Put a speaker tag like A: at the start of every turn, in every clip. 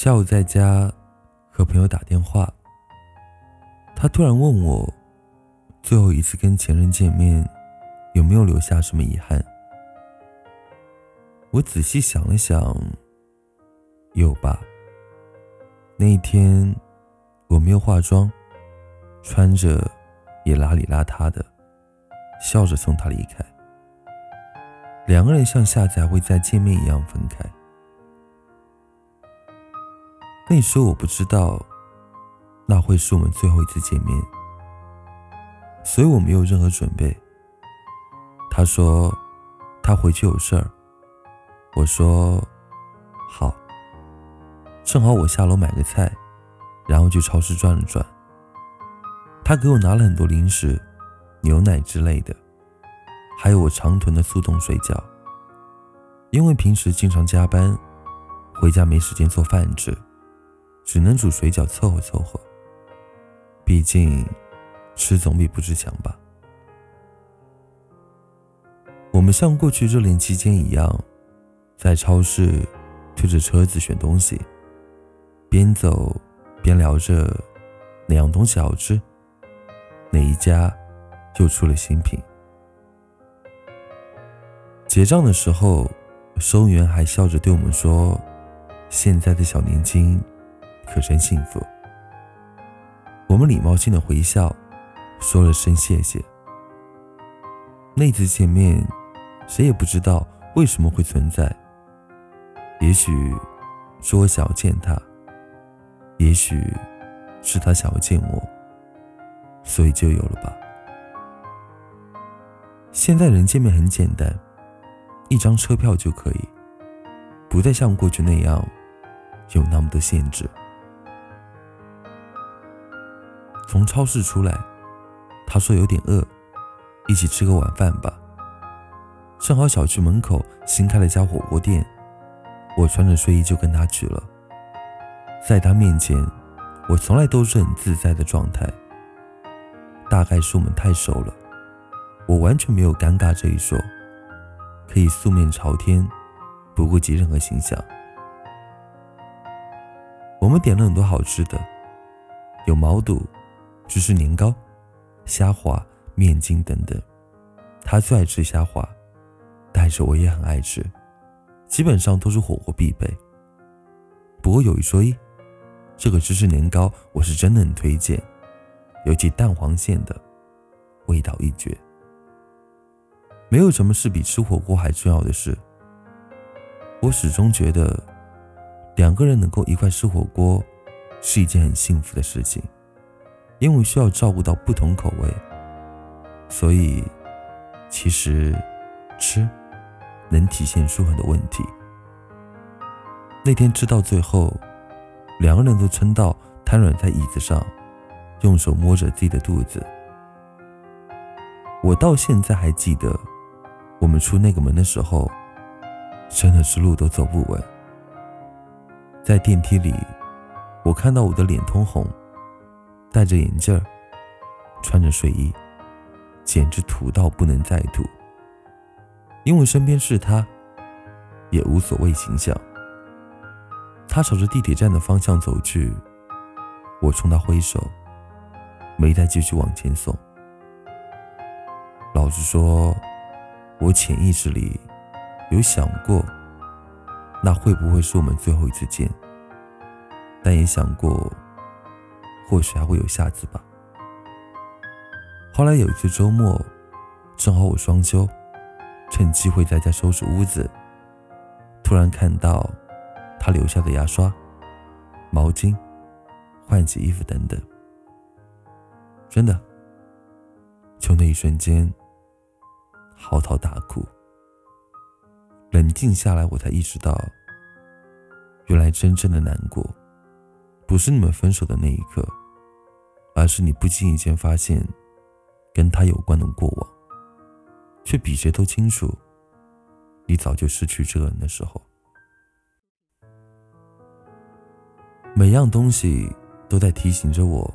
A: 下午在家和朋友打电话，他突然问我，最后一次跟前任见面，有没有留下什么遗憾？我仔细想了想，有吧。那一天我没有化妆，穿着也邋里邋遢的，笑着送他离开。两个人像下次还会再见面一样分开。那时候我不知道，那会是我们最后一次见面，所以我没有任何准备。他说他回去有事儿，我说好。正好我下楼买个菜，然后去超市转了转。他给我拿了很多零食、牛奶之类的，还有我常囤的速冻水饺。因为平时经常加班，回家没时间做饭吃。只能煮水饺凑合凑合。毕竟，吃总比不吃强吧。我们像过去热恋期间一样，在超市推着车子选东西，边走边聊着哪样东西好吃，哪一家又出了新品。结账的时候，收银员还笑着对我们说：“现在的小年轻。”可真幸福。我们礼貌性的回笑，说了声谢谢。那次见面，谁也不知道为什么会存在。也许是我想要见他，也许是他想要见我，所以就有了吧。现在人见面很简单，一张车票就可以，不再像过去那样有那么多限制。从超市出来，他说有点饿，一起吃个晚饭吧。正好小区门口新开了一家火锅店，我穿着睡衣就跟他去了。在他面前，我从来都是很自在的状态。大概是我们太熟了，我完全没有尴尬这一说，可以素面朝天，不顾及任何形象。我们点了很多好吃的，有毛肚。芝士年糕、虾滑、面筋等等，他最爱吃虾滑，但是我也很爱吃，基本上都是火锅必备。不过有一说一，这个芝士年糕我是真的很推荐，尤其蛋黄馅的，味道一绝。没有什么是比吃火锅还重要的事。我始终觉得，两个人能够一块吃火锅，是一件很幸福的事情。因为需要照顾到不同口味，所以其实吃能体现出很多问题。那天吃到最后，两个人都撑到瘫软在椅子上，用手摸着自己的肚子。我到现在还记得，我们出那个门的时候，真的是路都走不稳。在电梯里，我看到我的脸通红。戴着眼镜，穿着睡衣，简直土到不能再土。因为身边是他，也无所谓形象。他朝着地铁站的方向走去，我冲他挥手，没再继续往前送。老实说，我潜意识里有想过，那会不会是我们最后一次见？但也想过。或许还会有下次吧。后来有一次周末，正好我双休，趁机会在家收拾屋子，突然看到他留下的牙刷、毛巾、换洗衣服等等，真的，就那一瞬间，嚎啕大哭。冷静下来，我才意识到，原来真正的难过。不是你们分手的那一刻，而是你不经意间发现跟他有关的过往，却比谁都清楚，你早就失去这个人的时候。每样东西都在提醒着我，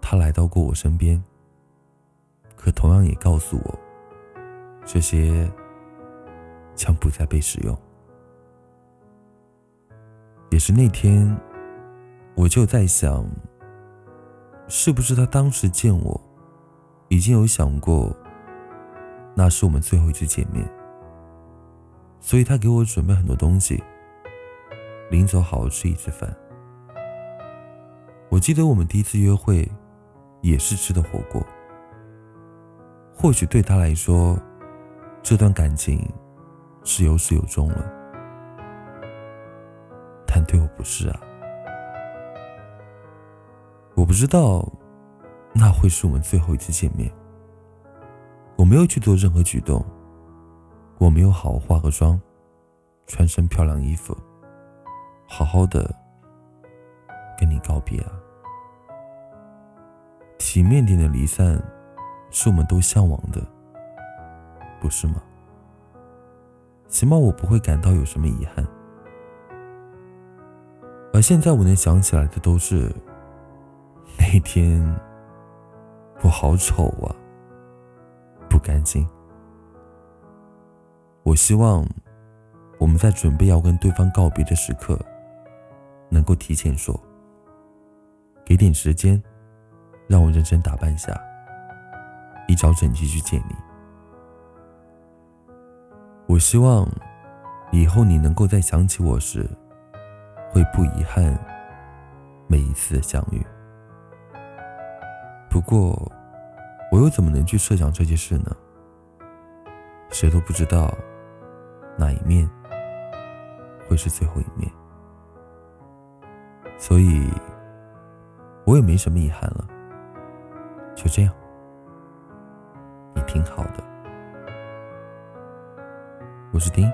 A: 他来到过我身边，可同样也告诉我，这些将不再被使用。也是那天，我就在想，是不是他当时见我，已经有想过，那是我们最后一次见面，所以他给我准备很多东西，临走好好吃一次饭。我记得我们第一次约会，也是吃的火锅。或许对他来说，这段感情是有始有终了，但对我不是啊。我不知道，那会是我们最后一次见面。我没有去做任何举动，我没有好好化个妆，穿身漂亮衣服，好好的跟你告别啊。体面点的离散，是我们都向往的，不是吗？起码我不会感到有什么遗憾。而现在我能想起来的都是那天，我好丑啊，不甘心。我希望我们在准备要跟对方告别的时刻，能够提前说，给点时间。让我认真打扮下，一早整齐去见你。我希望以后你能够在想起我时，会不遗憾每一次的相遇。不过，我又怎么能去设想这件事呢？谁都不知道哪一面会是最后一面，所以我也没什么遗憾了。就这样，你挺好的。我是丁。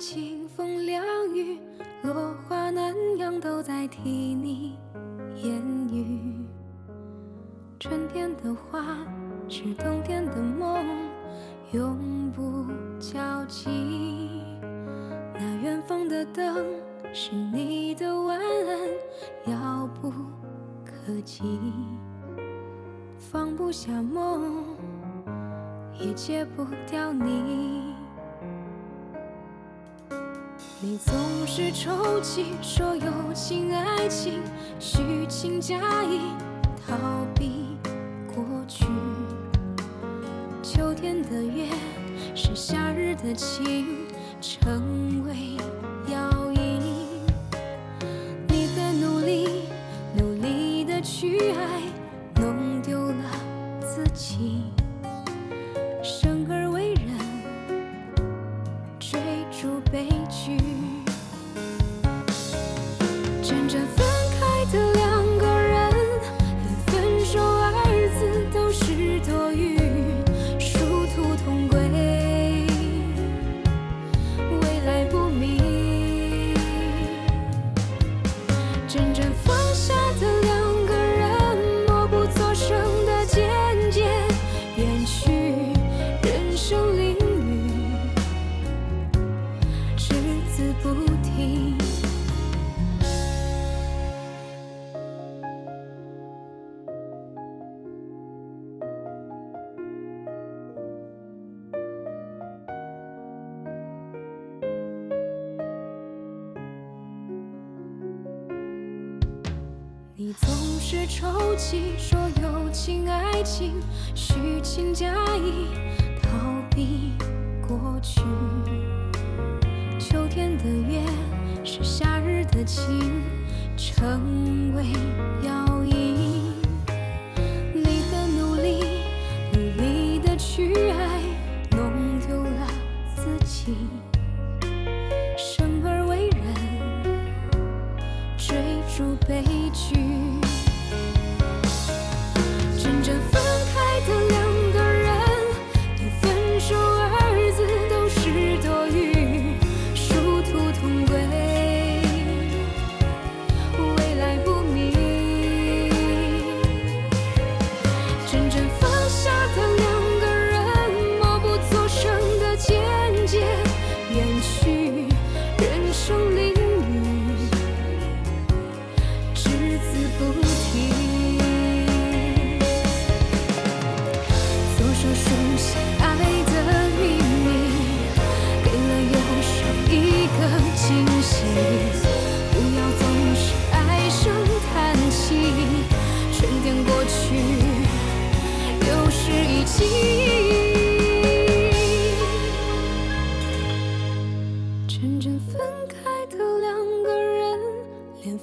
B: 清风凉雨，落花南阳都在替你言语。春天的花，是冬天的梦，永不交集。那远方的灯，是你的晚安，遥不可及。放不下梦，也戒不掉你。你总是抽泣，说友情、爱情虚情假意，逃避过去。秋天的月是夏日的情，成为不停你总是抽泣，说友情、爱情虚情假意，逃避过去。是夏日的情成为药引你很努力努力的去爱弄丢了自己生而为人追逐悲剧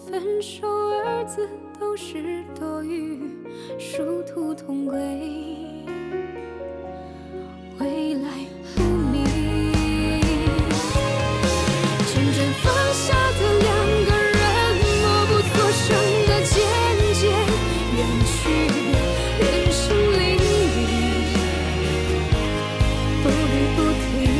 B: 分手二字都是多余，殊途同归。未来不你真正放下的两个人，默不作声的渐渐远去，人生淋漓，不离不退。